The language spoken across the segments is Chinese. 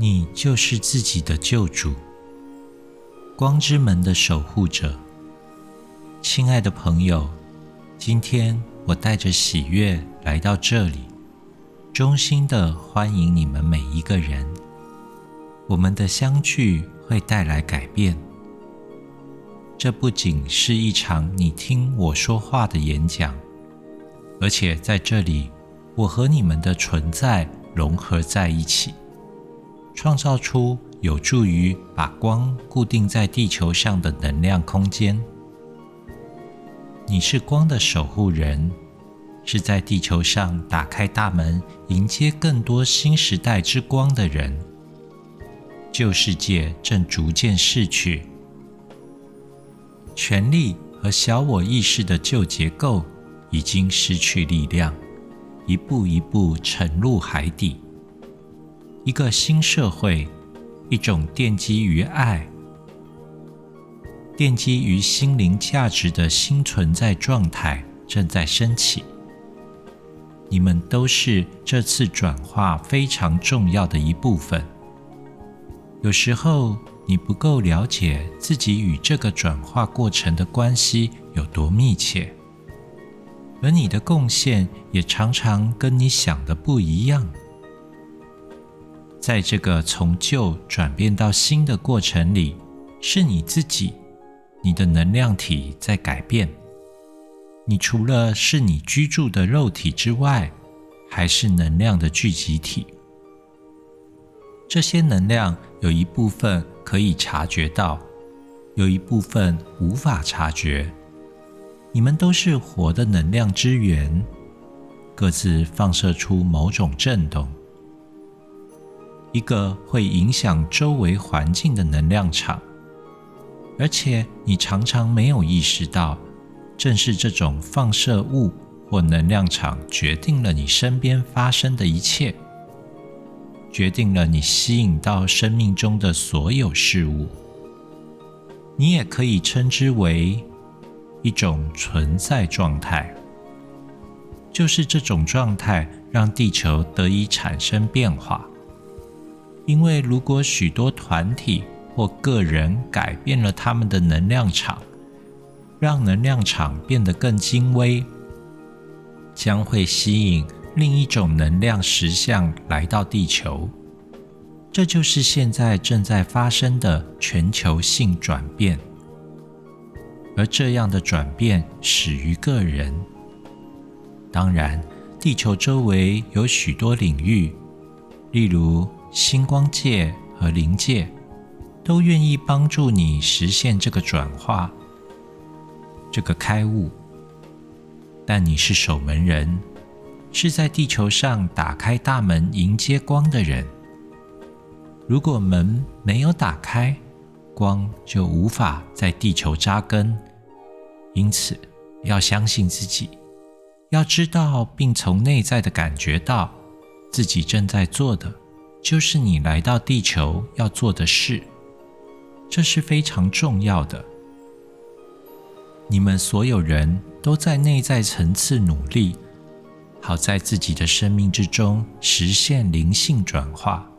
你就是自己的救主，光之门的守护者。亲爱的朋友，今天我带着喜悦来到这里，衷心的欢迎你们每一个人。我们的相聚会带来改变。这不仅是一场你听我说话的演讲，而且在这里，我和你们的存在融合在一起。创造出有助于把光固定在地球上的能量空间。你是光的守护人，是在地球上打开大门，迎接更多新时代之光的人。旧世界正逐渐逝去，权力和小我意识的旧结构已经失去力量，一步一步沉入海底。一个新社会，一种奠基于爱、奠基于心灵价值的新存在状态正在升起。你们都是这次转化非常重要的一部分。有时候你不够了解自己与这个转化过程的关系有多密切，而你的贡献也常常跟你想的不一样。在这个从旧转变到新的过程里，是你自己，你的能量体在改变。你除了是你居住的肉体之外，还是能量的聚集体。这些能量有一部分可以察觉到，有一部分无法察觉。你们都是活的能量之源，各自放射出某种震动。一个会影响周围环境的能量场，而且你常常没有意识到，正是这种放射物或能量场决定了你身边发生的一切，决定了你吸引到生命中的所有事物。你也可以称之为一种存在状态，就是这种状态让地球得以产生变化。因为如果许多团体或个人改变了他们的能量场，让能量场变得更精微，将会吸引另一种能量实相来到地球。这就是现在正在发生的全球性转变。而这样的转变始于个人。当然，地球周围有许多领域，例如。星光界和灵界都愿意帮助你实现这个转化、这个开悟，但你是守门人，是在地球上打开大门迎接光的人。如果门没有打开，光就无法在地球扎根。因此，要相信自己，要知道并从内在的感觉到自己正在做的。就是你来到地球要做的事，这是非常重要的。你们所有人都在内在层次努力，好在自己的生命之中实现灵性转化。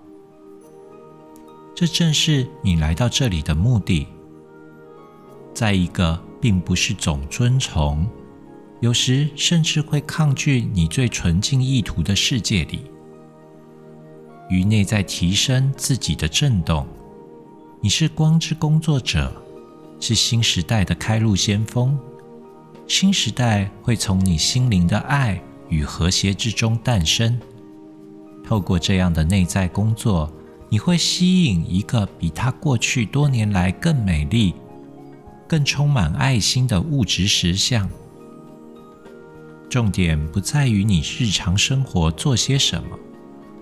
这正是你来到这里的目的。在一个并不是总遵从，有时甚至会抗拒你最纯净意图的世界里。于内在提升自己的震动，你是光之工作者，是新时代的开路先锋。新时代会从你心灵的爱与和谐之中诞生。透过这样的内在工作，你会吸引一个比他过去多年来更美丽、更充满爱心的物质实相。重点不在于你日常生活做些什么。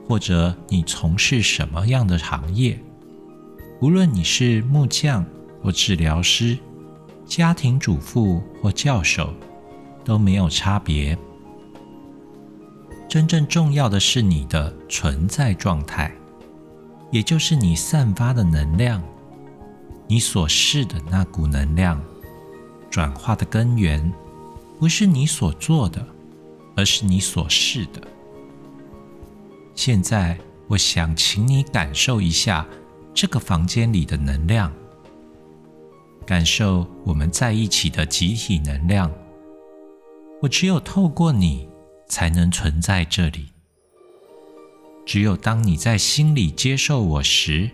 或者你从事什么样的行业，无论你是木匠或治疗师、家庭主妇或教授，都没有差别。真正重要的是你的存在状态，也就是你散发的能量，你所示的那股能量。转化的根源，不是你所做的，而是你所示的。现在，我想请你感受一下这个房间里的能量，感受我们在一起的集体能量。我只有透过你，才能存在这里。只有当你在心里接受我时，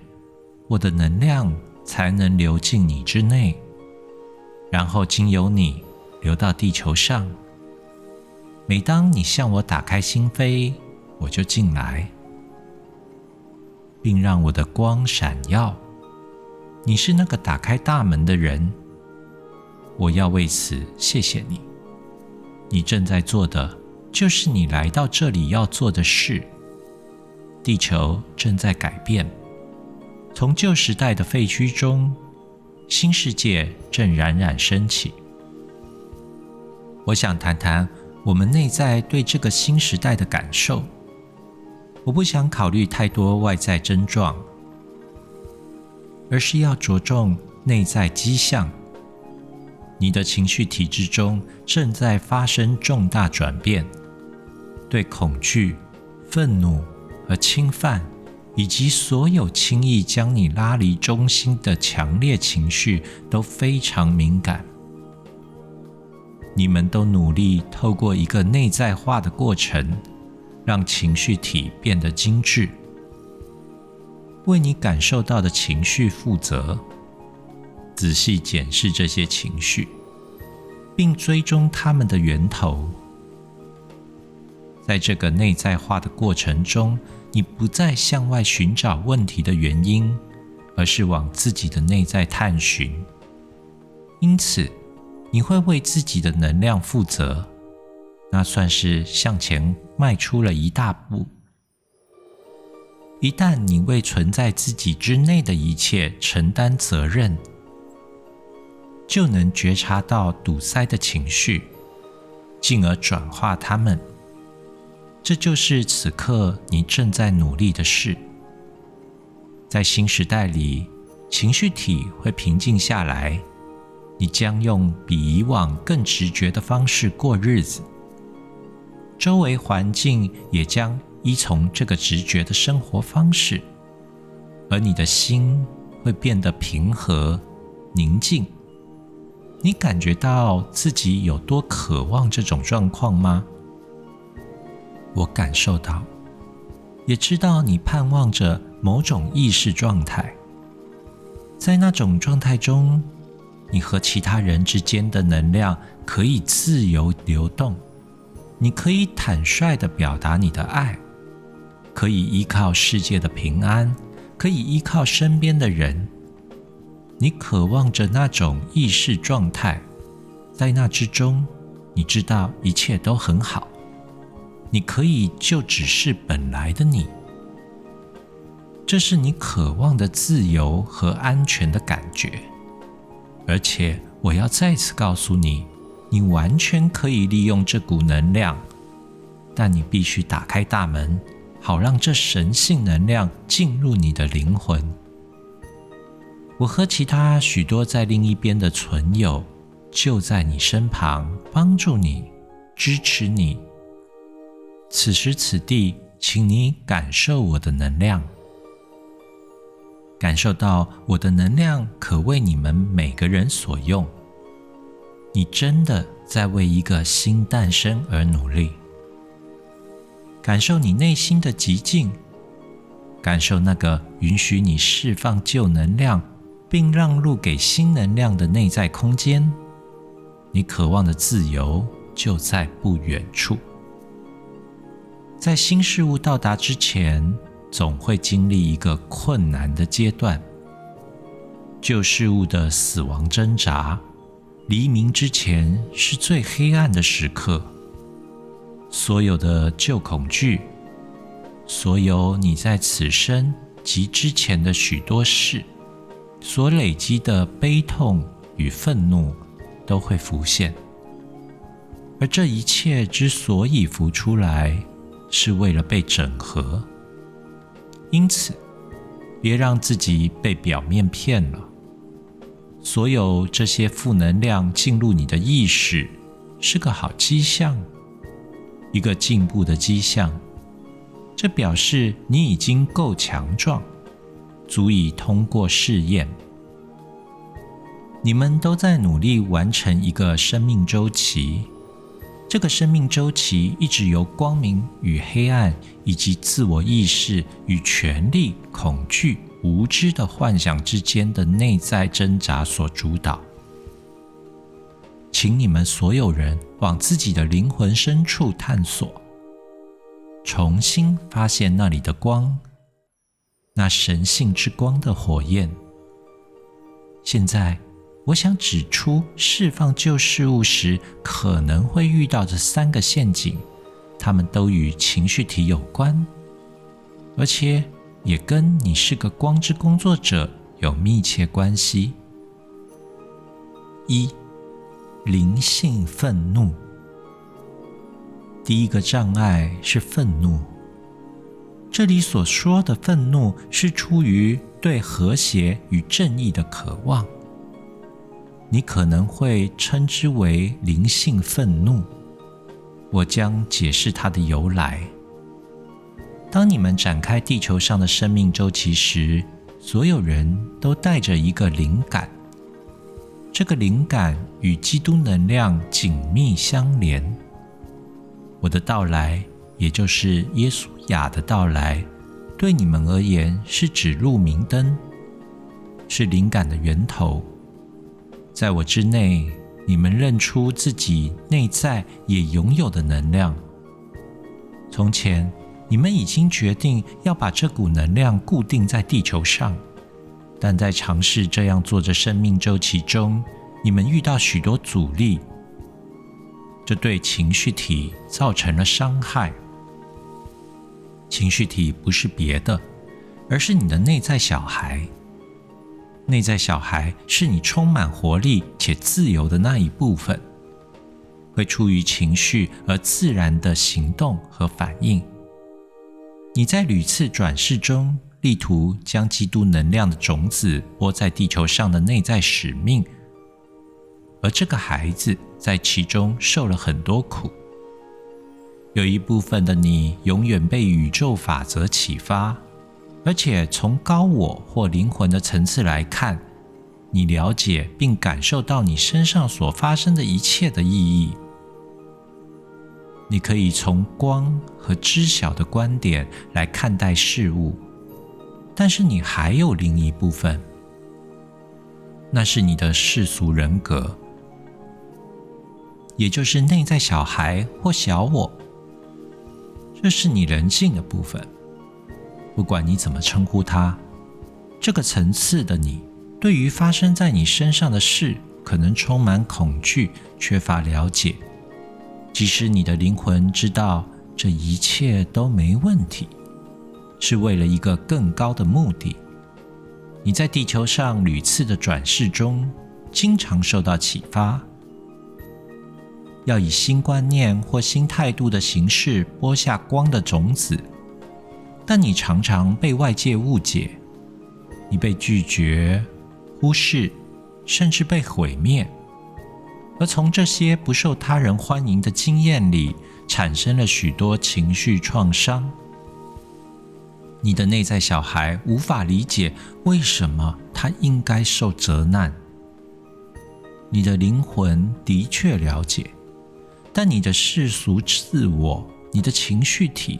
我的能量才能流进你之内，然后经由你流到地球上。每当你向我打开心扉，我就进来。并让我的光闪耀。你是那个打开大门的人，我要为此谢谢你。你正在做的就是你来到这里要做的事。地球正在改变，从旧时代的废墟中，新世界正冉冉升起。我想谈谈我们内在对这个新时代的感受。我不想考虑太多外在症状，而是要着重内在迹象。你的情绪体制中正在发生重大转变，对恐惧、愤怒和侵犯，以及所有轻易将你拉离中心的强烈情绪都非常敏感。你们都努力透过一个内在化的过程。让情绪体变得精致，为你感受到的情绪负责。仔细检视这些情绪，并追踪它们的源头。在这个内在化的过程中，你不再向外寻找问题的原因，而是往自己的内在探寻。因此，你会为自己的能量负责。那算是向前迈出了一大步。一旦你为存在自己之内的一切承担责任，就能觉察到堵塞的情绪，进而转化它们。这就是此刻你正在努力的事。在新时代里，情绪体会平静下来，你将用比以往更直觉的方式过日子。周围环境也将依从这个直觉的生活方式，而你的心会变得平和、宁静。你感觉到自己有多渴望这种状况吗？我感受到，也知道你盼望着某种意识状态。在那种状态中，你和其他人之间的能量可以自由流动。你可以坦率地表达你的爱，可以依靠世界的平安，可以依靠身边的人。你渴望着那种意识状态，在那之中，你知道一切都很好。你可以就只是本来的你，这是你渴望的自由和安全的感觉。而且，我要再次告诉你。你完全可以利用这股能量，但你必须打开大门，好让这神性能量进入你的灵魂。我和其他许多在另一边的存有就在你身旁，帮助你，支持你。此时此地，请你感受我的能量，感受到我的能量可为你们每个人所用。你真的在为一个新诞生而努力，感受你内心的极静，感受那个允许你释放旧能量，并让路给新能量的内在空间。你渴望的自由就在不远处。在新事物到达之前，总会经历一个困难的阶段，旧事物的死亡挣扎。黎明之前是最黑暗的时刻。所有的旧恐惧，所有你在此生及之前的许多事所累积的悲痛与愤怒，都会浮现。而这一切之所以浮出来，是为了被整合。因此，别让自己被表面骗了。所有这些负能量进入你的意识，是个好迹象，一个进步的迹象。这表示你已经够强壮，足以通过试验。你们都在努力完成一个生命周期，这个生命周期一直由光明与黑暗，以及自我意识与权力、恐惧、无知的幻想之间的内在挣扎所主导。请你们所有人往自己的灵魂深处探索，重新发现那里的光，那神性之光的火焰。现在。我想指出，释放旧事物时可能会遇到的三个陷阱，它们都与情绪体有关，而且也跟你是个光之工作者有密切关系。一、灵性愤怒。第一个障碍是愤怒。这里所说的愤怒，是出于对和谐与正义的渴望。你可能会称之为灵性愤怒，我将解释它的由来。当你们展开地球上的生命周期时，所有人都带着一个灵感，这个灵感与基督能量紧密相连。我的到来，也就是耶稣雅的到来，对你们而言是指路明灯，是灵感的源头。在我之内，你们认出自己内在也拥有的能量。从前，你们已经决定要把这股能量固定在地球上，但在尝试这样做的生命周期中，你们遇到许多阻力，这对情绪体造成了伤害。情绪体不是别的，而是你的内在小孩。内在小孩是你充满活力且自由的那一部分，会出于情绪而自然的行动和反应。你在屡次转世中，力图将基督能量的种子播在地球上的内在使命，而这个孩子在其中受了很多苦。有一部分的你永远被宇宙法则启发。而且从高我或灵魂的层次来看，你了解并感受到你身上所发生的一切的意义。你可以从光和知晓的观点来看待事物，但是你还有另一部分，那是你的世俗人格，也就是内在小孩或小我，这是你人性的部分。不管你怎么称呼它，这个层次的你，对于发生在你身上的事，可能充满恐惧，缺乏了解。即使你的灵魂知道这一切都没问题，是为了一个更高的目的。你在地球上屡次的转世中，经常受到启发，要以新观念或新态度的形式播下光的种子。但你常常被外界误解，你被拒绝、忽视，甚至被毁灭，而从这些不受他人欢迎的经验里，产生了许多情绪创伤。你的内在小孩无法理解为什么他应该受责难。你的灵魂的确了解，但你的世俗自我、你的情绪体。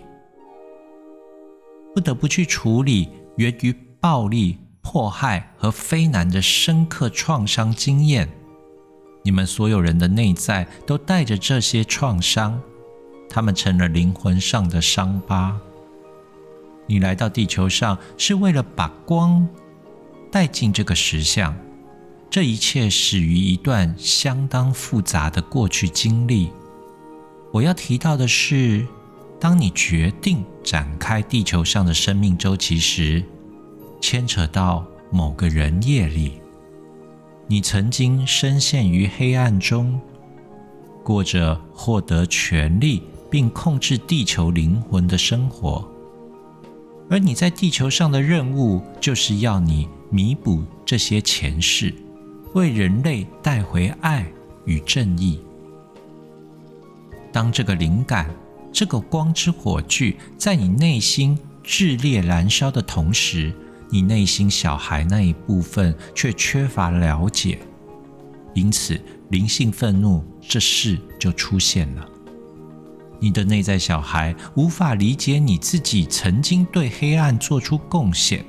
不得不去处理源于暴力、迫害和非难的深刻创伤经验。你们所有人的内在都带着这些创伤，他们成了灵魂上的伤疤。你来到地球上是为了把光带进这个实相。这一切始于一段相当复杂的过去经历。我要提到的是。当你决定展开地球上的生命周期时，牵扯到某个人业力。你曾经深陷于黑暗中，过着获得权力并控制地球灵魂的生活，而你在地球上的任务就是要你弥补这些前世，为人类带回爱与正义。当这个灵感。这个光之火炬在你内心炽烈燃烧的同时，你内心小孩那一部分却缺乏了解，因此灵性愤怒这事就出现了。你的内在小孩无法理解你自己曾经对黑暗做出贡献，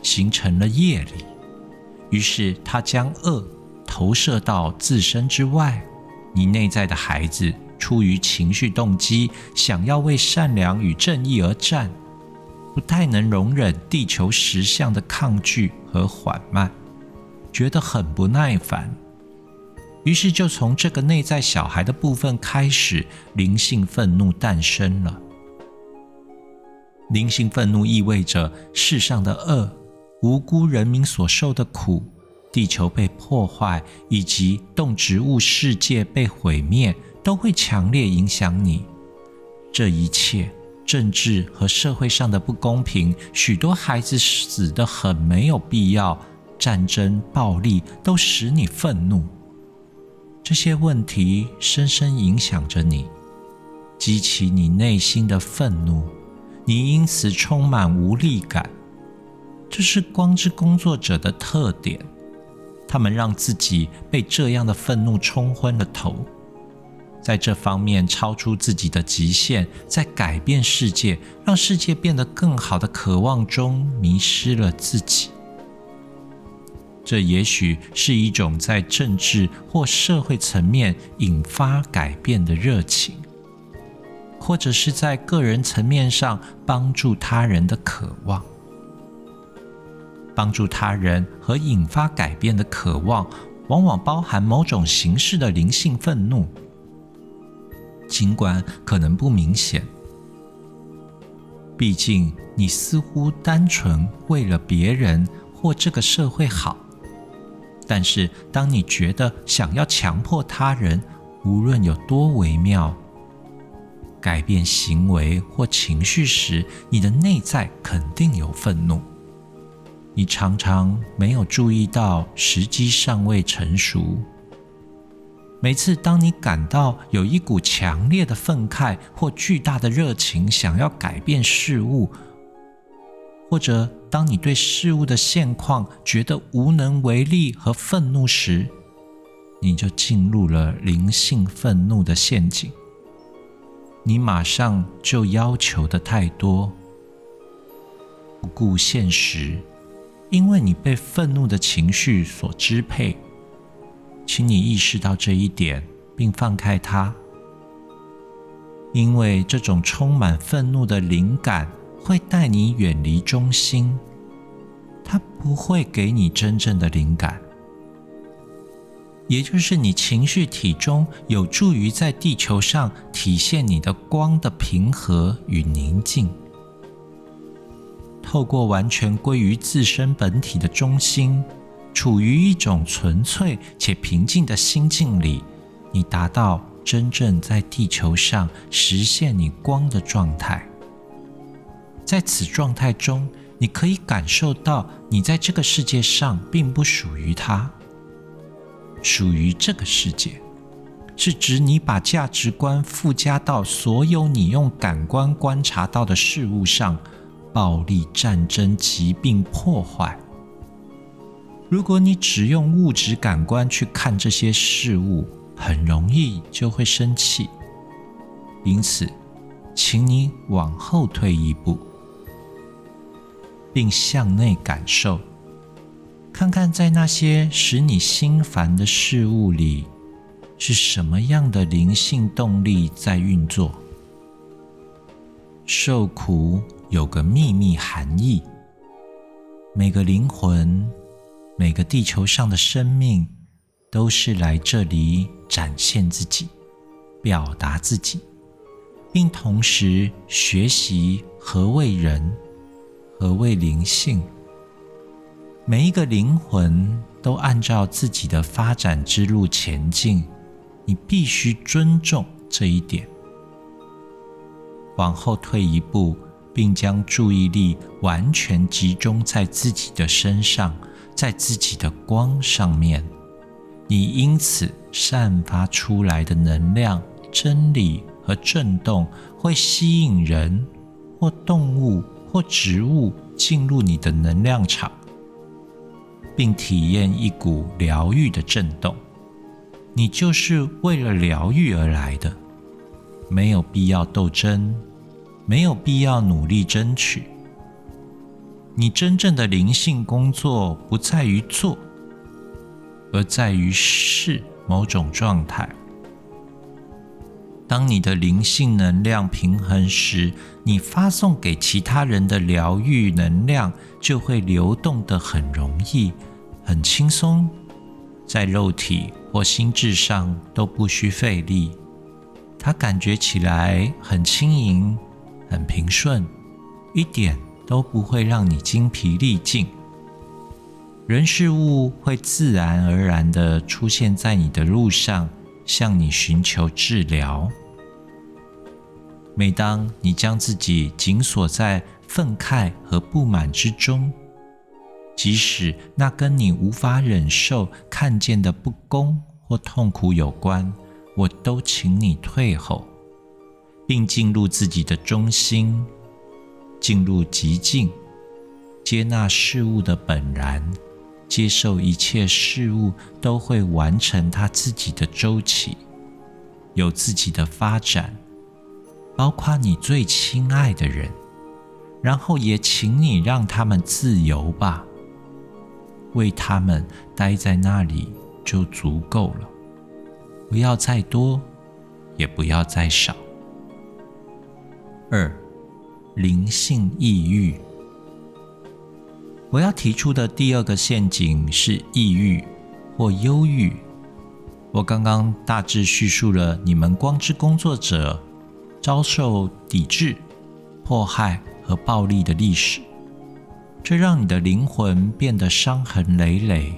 形成了业力，于是他将恶投射到自身之外。你内在的孩子出于情绪动机，想要为善良与正义而战，不太能容忍地球实相的抗拒和缓慢，觉得很不耐烦。于是，就从这个内在小孩的部分开始，灵性愤怒诞生了。灵性愤怒意味着世上的恶、无辜人民所受的苦、地球被破坏以及动植物世界被毁灭，都会强烈影响你。这一切政治和社会上的不公平，许多孩子死得很没有必要，战争、暴力都使你愤怒。这些问题深深影响着你，激起你内心的愤怒，你因此充满无力感。这是光之工作者的特点，他们让自己被这样的愤怒冲昏了头，在这方面超出自己的极限，在改变世界、让世界变得更好的渴望中迷失了自己。这也许是一种在政治或社会层面引发改变的热情，或者是在个人层面上帮助他人的渴望。帮助他人和引发改变的渴望，往往包含某种形式的灵性愤怒，尽管可能不明显。毕竟，你似乎单纯为了别人或这个社会好。但是，当你觉得想要强迫他人，无论有多微妙，改变行为或情绪时，你的内在肯定有愤怒。你常常没有注意到时机尚未成熟。每次当你感到有一股强烈的愤慨或巨大的热情，想要改变事物。或者，当你对事物的现况觉得无能为力和愤怒时，你就进入了灵性愤怒的陷阱。你马上就要求的太多，不顾现实，因为你被愤怒的情绪所支配。请你意识到这一点，并放开它，因为这种充满愤怒的灵感。会带你远离中心，它不会给你真正的灵感，也就是你情绪体中有助于在地球上体现你的光的平和与宁静。透过完全归于自身本体的中心，处于一种纯粹且平静的心境里，你达到真正在地球上实现你光的状态。在此状态中，你可以感受到，你在这个世界上并不属于它，属于这个世界，是指你把价值观附加到所有你用感官观察到的事物上，暴力、战争、疾病、破坏。如果你只用物质感官去看这些事物，很容易就会生气。因此，请你往后退一步。并向内感受，看看在那些使你心烦的事物里，是什么样的灵性动力在运作。受苦有个秘密含义，每个灵魂，每个地球上的生命，都是来这里展现自己、表达自己，并同时学习何为人。何谓灵性？每一个灵魂都按照自己的发展之路前进，你必须尊重这一点。往后退一步，并将注意力完全集中在自己的身上，在自己的光上面，你因此散发出来的能量、真理和震动会吸引人或动物或植物进入你的能量场，并体验一股疗愈的震动。你就是为了疗愈而来的，没有必要斗争，没有必要努力争取。你真正的灵性工作不在于做，而在于是某种状态。当你的灵性能量平衡时，你发送给其他人的疗愈能量就会流动的很容易、很轻松，在肉体或心智上都不需费力。它感觉起来很轻盈、很平顺，一点都不会让你精疲力尽。人事物会自然而然地出现在你的路上。向你寻求治疗。每当你将自己紧锁在愤慨和不满之中，即使那跟你无法忍受看见的不公或痛苦有关，我都请你退后，并进入自己的中心，进入极境，接纳事物的本然。接受一切事物都会完成它自己的周期，有自己的发展，包括你最亲爱的人。然后也请你让他们自由吧，为他们待在那里就足够了，不要再多，也不要再少。二，灵性抑郁。我要提出的第二个陷阱是抑郁或忧郁。我刚刚大致叙述了你们光之工作者遭受抵制、迫害和暴力的历史，这让你的灵魂变得伤痕累累。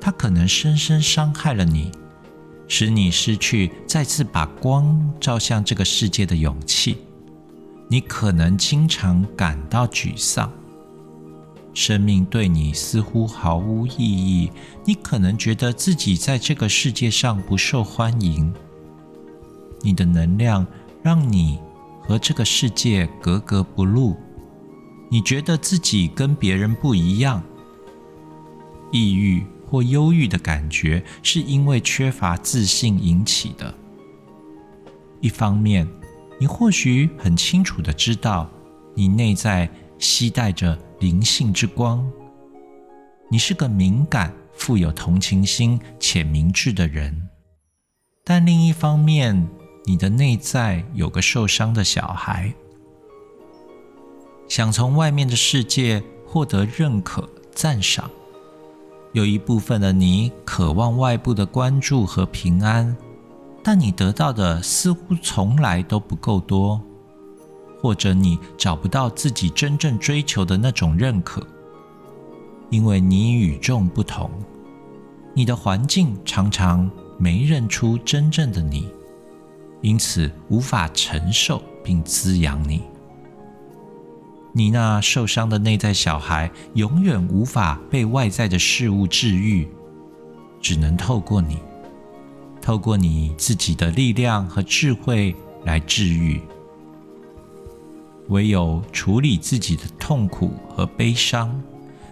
它可能深深伤害了你，使你失去再次把光照向这个世界的勇气。你可能经常感到沮丧。生命对你似乎毫无意义，你可能觉得自己在这个世界上不受欢迎。你的能量让你和这个世界格格不入，你觉得自己跟别人不一样。抑郁或忧郁的感觉是因为缺乏自信引起的。一方面，你或许很清楚的知道，你内在期带着。灵性之光，你是个敏感、富有同情心且明智的人，但另一方面，你的内在有个受伤的小孩，想从外面的世界获得认可、赞赏。有一部分的你渴望外部的关注和平安，但你得到的似乎从来都不够多。或者你找不到自己真正追求的那种认可，因为你与众不同，你的环境常常没认出真正的你，因此无法承受并滋养你。你那受伤的内在小孩永远无法被外在的事物治愈，只能透过你，透过你自己的力量和智慧来治愈。唯有处理自己的痛苦和悲伤，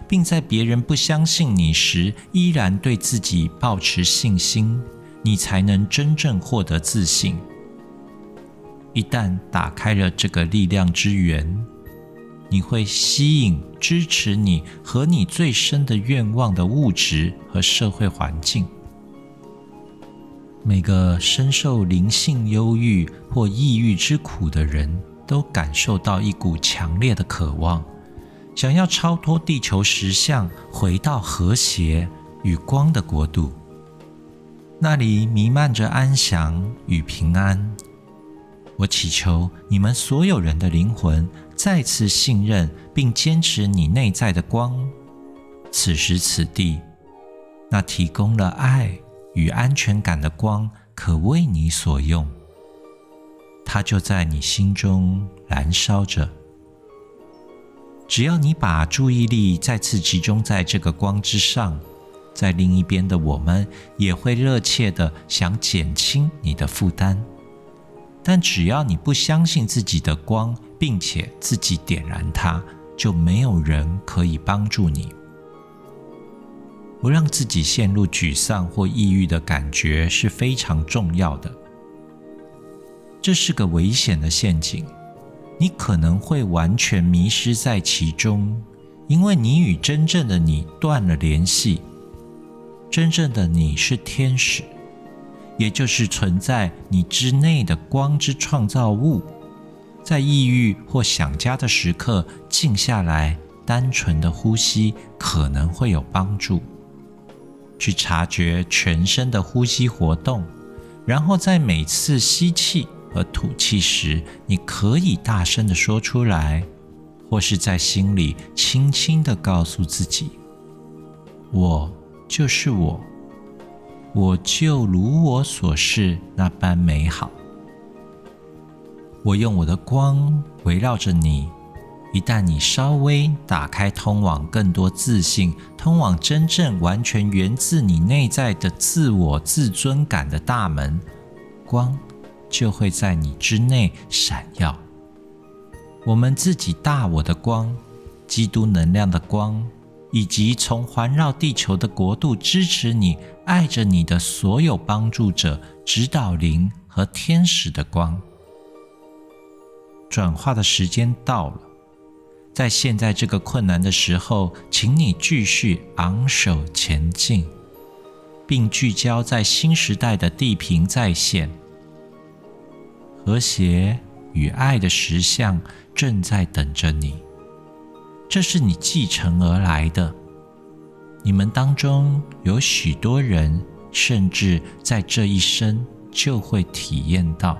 并在别人不相信你时，依然对自己保持信心，你才能真正获得自信。一旦打开了这个力量之源，你会吸引支持你和你最深的愿望的物质和社会环境。每个深受灵性忧郁或抑郁之苦的人。都感受到一股强烈的渴望，想要超脱地球实相，回到和谐与光的国度。那里弥漫着安详与平安。我祈求你们所有人的灵魂再次信任并坚持你内在的光。此时此地，那提供了爱与安全感的光，可为你所用。它就在你心中燃烧着。只要你把注意力再次集中在这个光之上，在另一边的我们也会热切的想减轻你的负担。但只要你不相信自己的光，并且自己点燃它，就没有人可以帮助你。不让自己陷入沮丧或抑郁的感觉是非常重要的。这是个危险的陷阱，你可能会完全迷失在其中，因为你与真正的你断了联系。真正的你是天使，也就是存在你之内的光之创造物。在抑郁或想家的时刻，静下来，单纯的呼吸可能会有帮助。去察觉全身的呼吸活动，然后在每次吸气和吐气时，你可以大声的说出来，或是在心里轻轻的告诉自己：“我就是我，我就如我所示那般美好。我用我的光围绕着你。”一旦你稍微打开通往更多自信、通往真正完全源自你内在的自我自尊感的大门，光就会在你之内闪耀。我们自己大我的光、基督能量的光，以及从环绕地球的国度支持你、爱着你的所有帮助者、指导灵和天使的光，转化的时间到了。在现在这个困难的时候，请你继续昂首前进，并聚焦在新时代的地平在线，和谐与爱的实相正在等着你。这是你继承而来的。你们当中有许多人，甚至在这一生就会体验到。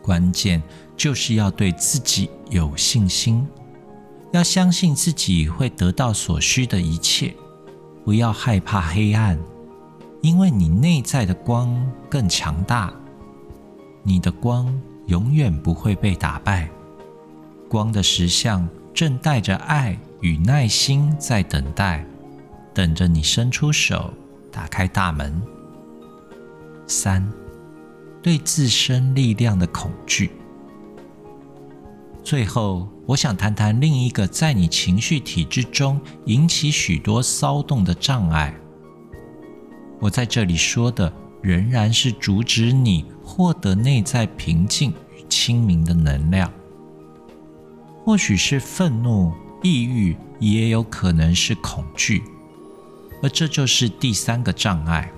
关键就是要对自己有信心，要相信自己会得到所需的一切，不要害怕黑暗，因为你内在的光更强大，你的光永远不会被打败。光的实相正带着爱与耐心在等待，等着你伸出手，打开大门。三。对自身力量的恐惧。最后，我想谈谈另一个在你情绪体制中引起许多骚动的障碍。我在这里说的，仍然是阻止你获得内在平静与清明的能量。或许是愤怒、抑郁，也有可能是恐惧，而这就是第三个障碍。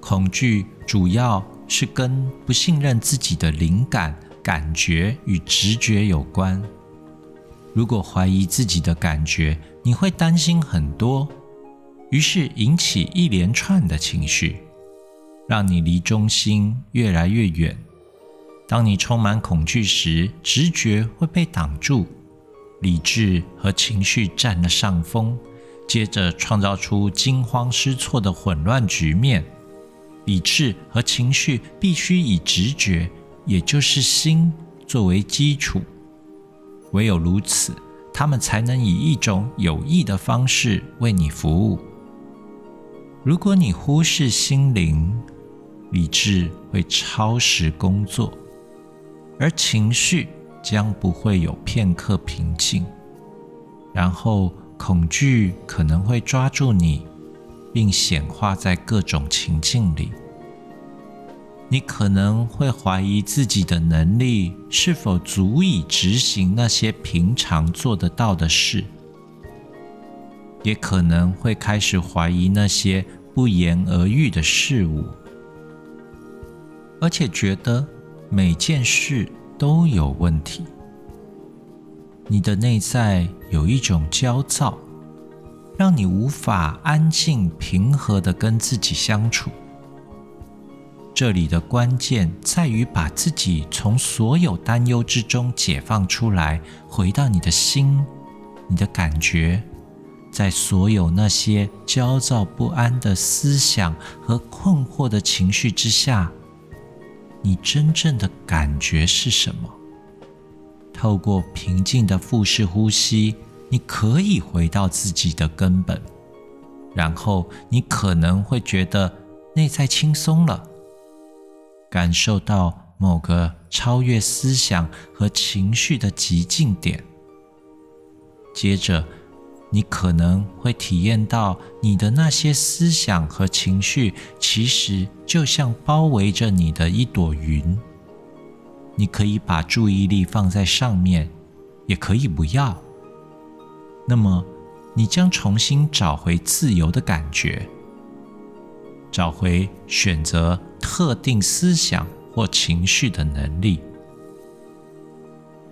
恐惧主要是跟不信任自己的灵感、感觉与直觉有关。如果怀疑自己的感觉，你会担心很多，于是引起一连串的情绪，让你离中心越来越远。当你充满恐惧时，直觉会被挡住，理智和情绪占了上风，接着创造出惊慌失措的混乱局面。理智和情绪必须以直觉，也就是心作为基础。唯有如此，他们才能以一种有益的方式为你服务。如果你忽视心灵，理智会超时工作，而情绪将不会有片刻平静。然后，恐惧可能会抓住你。并显化在各种情境里，你可能会怀疑自己的能力是否足以执行那些平常做得到的事，也可能会开始怀疑那些不言而喻的事物，而且觉得每件事都有问题。你的内在有一种焦躁。让你无法安静平和的跟自己相处。这里的关键在于把自己从所有担忧之中解放出来，回到你的心、你的感觉，在所有那些焦躁不安的思想和困惑的情绪之下，你真正的感觉是什么？透过平静的腹式呼吸。你可以回到自己的根本，然后你可能会觉得内在轻松了。感受到某个超越思想和情绪的极境点。接着，你可能会体验到你的那些思想和情绪，其实就像包围着你的一朵云。你可以把注意力放在上面，也可以不要。那么，你将重新找回自由的感觉，找回选择特定思想或情绪的能力。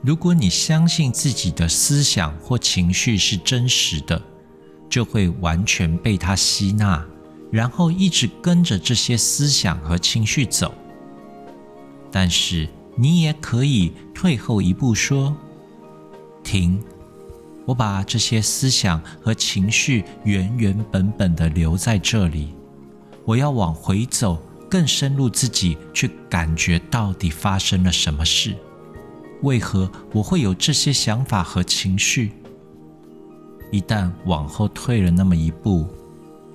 如果你相信自己的思想或情绪是真实的，就会完全被它吸纳，然后一直跟着这些思想和情绪走。但是你也可以退后一步，说：“停，我把这些思想和情绪原原本本的留在这里。我要往回走，更深入自己，去感觉到底发生了什么事。”为何我会有这些想法和情绪？一旦往后退了那么一步，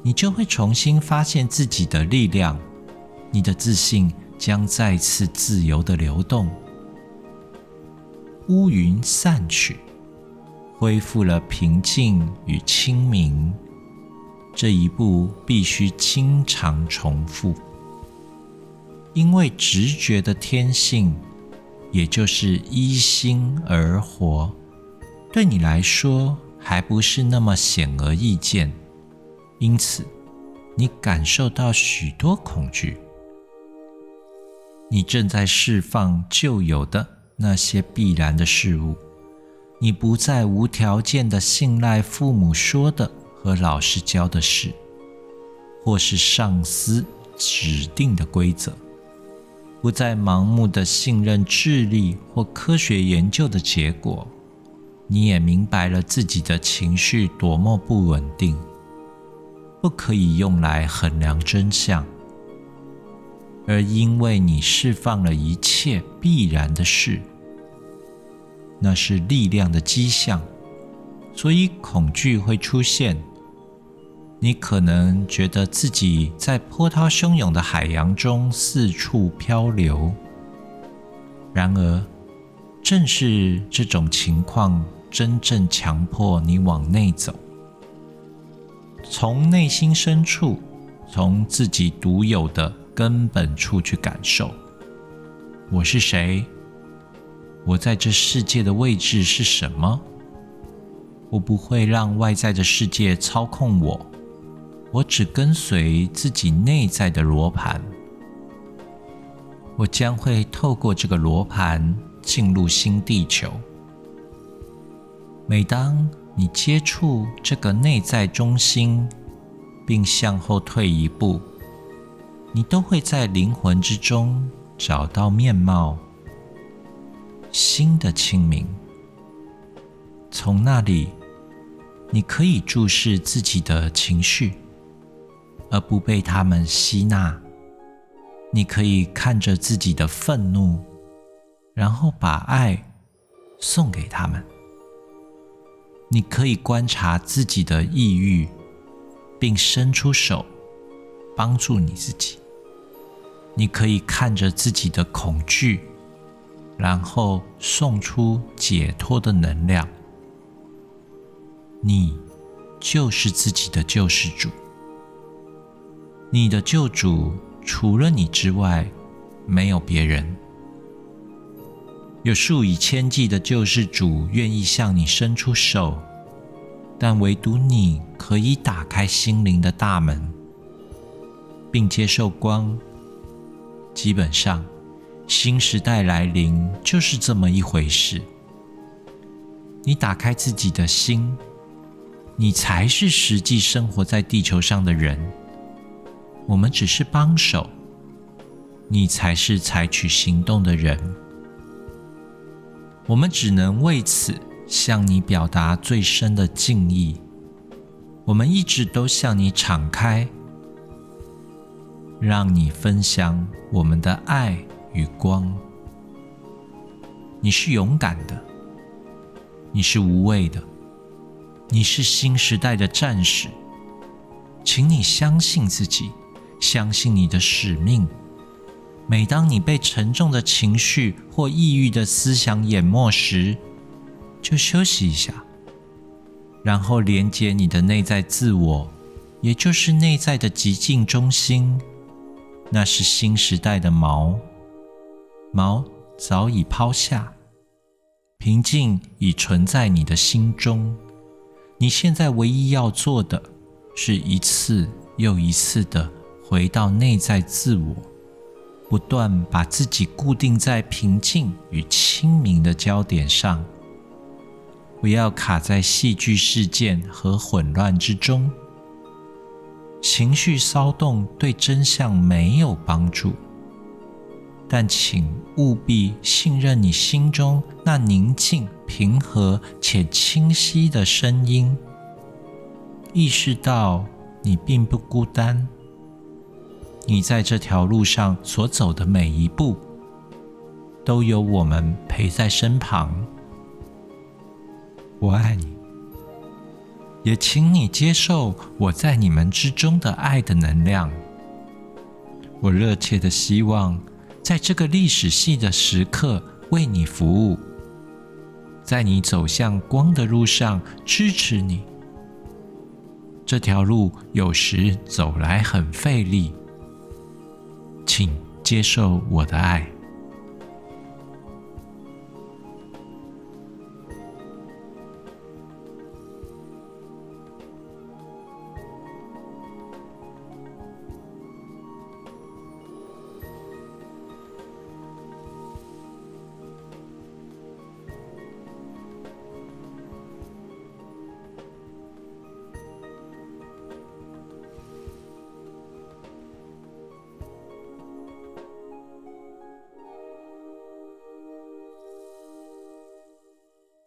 你就会重新发现自己的力量，你的自信将再次自由的流动。乌云散去，恢复了平静与清明。这一步必须经常重复，因为直觉的天性。也就是依心而活，对你来说还不是那么显而易见，因此你感受到许多恐惧。你正在释放旧有的那些必然的事物，你不再无条件的信赖父母说的和老师教的事，或是上司指定的规则。不再盲目的信任智力或科学研究的结果，你也明白了自己的情绪多么不稳定，不可以用来衡量真相。而因为你释放了一切必然的事，那是力量的迹象，所以恐惧会出现。你可能觉得自己在波涛汹涌的海洋中四处漂流，然而，正是这种情况真正强迫你往内走，从内心深处，从自己独有的根本处去感受：我是谁？我在这世界的位置是什么？我不会让外在的世界操控我。我只跟随自己内在的罗盘，我将会透过这个罗盘进入新地球。每当你接触这个内在中心，并向后退一步，你都会在灵魂之中找到面貌，新的清明。从那里，你可以注视自己的情绪。而不被他们吸纳，你可以看着自己的愤怒，然后把爱送给他们。你可以观察自己的抑郁，并伸出手帮助你自己。你可以看着自己的恐惧，然后送出解脱的能量。你就是自己的救世主。你的救主除了你之外，没有别人。有数以千计的救世主愿意向你伸出手，但唯独你可以打开心灵的大门，并接受光。基本上，新时代来临就是这么一回事。你打开自己的心，你才是实际生活在地球上的人。我们只是帮手，你才是采取行动的人。我们只能为此向你表达最深的敬意。我们一直都向你敞开，让你分享我们的爱与光。你是勇敢的，你是无畏的，你是新时代的战士。请你相信自己。相信你的使命，每当你被沉重的情绪或抑郁的思想淹没时，就休息一下，然后连接你的内在自我，也就是内在的极静中心。那是新时代的锚，锚早已抛下，平静已存在你的心中。你现在唯一要做的，是一次又一次的回到内在自我，不断把自己固定在平静与清明的焦点上，不要卡在戏剧事件和混乱之中。情绪骚动对真相没有帮助，但请务必信任你心中那宁静、平和且清晰的声音，意识到你并不孤单。你在这条路上所走的每一步，都有我们陪在身旁。我爱你。也请你接受我在你们之中的爱的能量。我热切的希望在这个历史系的时刻为你服务，在你走向光的路上支持你。这条路有时走来很费力，请接受我的爱。